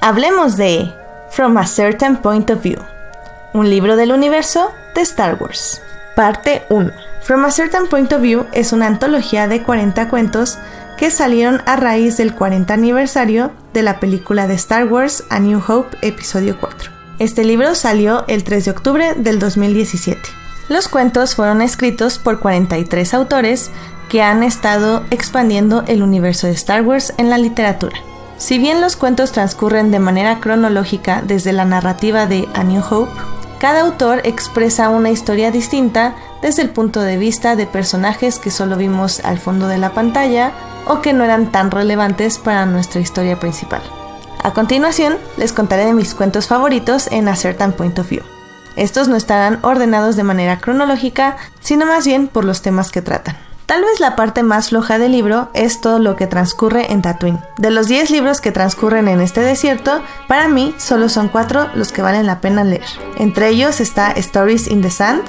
Hablemos de From a Certain Point of View, un libro del universo de Star Wars. Parte 1. From a Certain Point of View es una antología de 40 cuentos que salieron a raíz del 40 aniversario de la película de Star Wars A New Hope Episodio 4. Este libro salió el 3 de octubre del 2017. Los cuentos fueron escritos por 43 autores que han estado expandiendo el universo de Star Wars en la literatura. Si bien los cuentos transcurren de manera cronológica desde la narrativa de A New Hope, cada autor expresa una historia distinta desde el punto de vista de personajes que solo vimos al fondo de la pantalla o que no eran tan relevantes para nuestra historia principal. A continuación, les contaré de mis cuentos favoritos en A Certain Point of View. Estos no estarán ordenados de manera cronológica, sino más bien por los temas que tratan. Tal vez la parte más floja del libro es todo lo que transcurre en Tatooine. De los 10 libros que transcurren en este desierto, para mí solo son 4 los que valen la pena leer. Entre ellos está Stories in the Sand,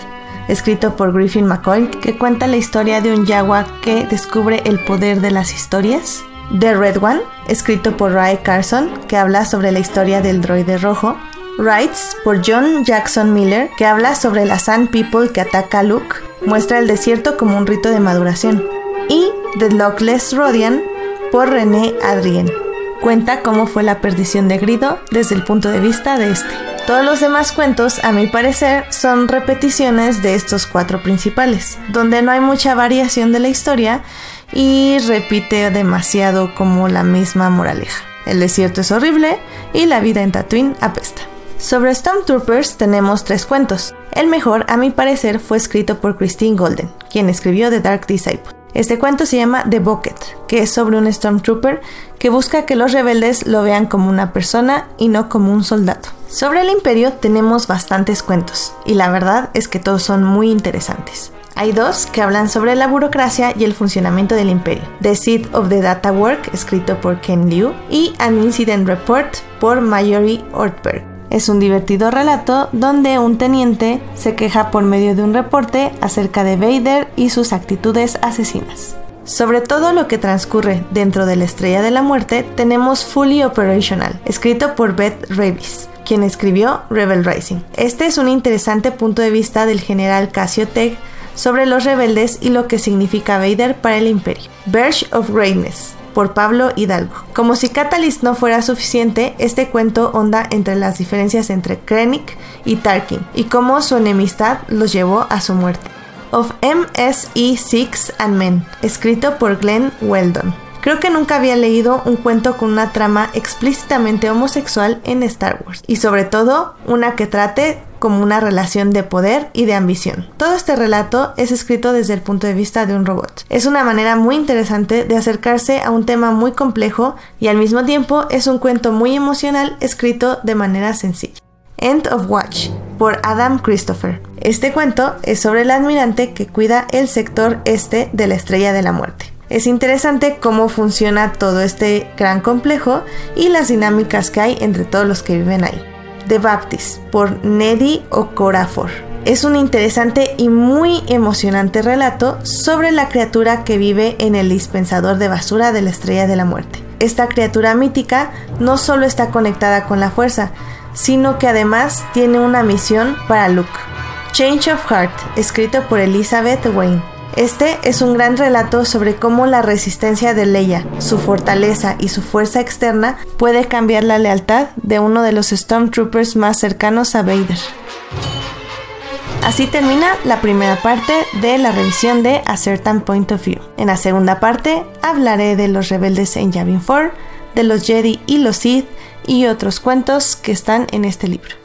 escrito por Griffin McCoy, que cuenta la historia de un yagua que descubre el poder de las historias. The Red One, escrito por Ray Carson, que habla sobre la historia del droide rojo. Rights, por John Jackson Miller, que habla sobre la Sand People que ataca a Luke muestra el desierto como un rito de maduración. Y The Lockless Rodian por René Adrien. Cuenta cómo fue la perdición de Grido desde el punto de vista de este. Todos los demás cuentos, a mi parecer, son repeticiones de estos cuatro principales, donde no hay mucha variación de la historia y repite demasiado como la misma moraleja. El desierto es horrible y la vida en Tatooine apesta. Sobre Stormtroopers tenemos tres cuentos. El mejor, a mi parecer, fue escrito por Christine Golden, quien escribió The Dark Disciple. Este cuento se llama The Bucket, que es sobre un Stormtrooper que busca que los rebeldes lo vean como una persona y no como un soldado. Sobre el imperio tenemos bastantes cuentos, y la verdad es que todos son muy interesantes. Hay dos que hablan sobre la burocracia y el funcionamiento del imperio. The Seed of the Data Work, escrito por Ken Liu, y An Incident Report por Mayori Ortberg. Es un divertido relato donde un teniente se queja por medio de un reporte acerca de Vader y sus actitudes asesinas. Sobre todo lo que transcurre dentro de la Estrella de la Muerte tenemos Fully Operational, escrito por Beth Revis, quien escribió Rebel Rising. Este es un interesante punto de vista del general Cassio Teg sobre los rebeldes y lo que significa Vader para el imperio. Verge of Greatness, por Pablo Hidalgo. Como si Catalyst no fuera suficiente, este cuento onda entre las diferencias entre Krennic y Tarkin y cómo su enemistad los llevó a su muerte. Of MSE6 and Men, escrito por Glenn Weldon. Creo que nunca había leído un cuento con una trama explícitamente homosexual en Star Wars, y sobre todo una que trate como una relación de poder y de ambición. Todo este relato es escrito desde el punto de vista de un robot. Es una manera muy interesante de acercarse a un tema muy complejo y al mismo tiempo es un cuento muy emocional escrito de manera sencilla. End of Watch por Adam Christopher. Este cuento es sobre el admirante que cuida el sector este de la Estrella de la Muerte. Es interesante cómo funciona todo este gran complejo y las dinámicas que hay entre todos los que viven ahí. The Baptist por Neddy Okorafor. Es un interesante y muy emocionante relato sobre la criatura que vive en el dispensador de basura de la Estrella de la Muerte. Esta criatura mítica no solo está conectada con la fuerza, sino que además tiene una misión para Luke. Change of Heart, escrito por Elizabeth Wayne. Este es un gran relato sobre cómo la resistencia de Leia, su fortaleza y su fuerza externa puede cambiar la lealtad de uno de los Stormtroopers más cercanos a Vader. Así termina la primera parte de la revisión de A Certain Point of View. En la segunda parte hablaré de los rebeldes en Yavin 4, de los Jedi y los Sith y otros cuentos que están en este libro.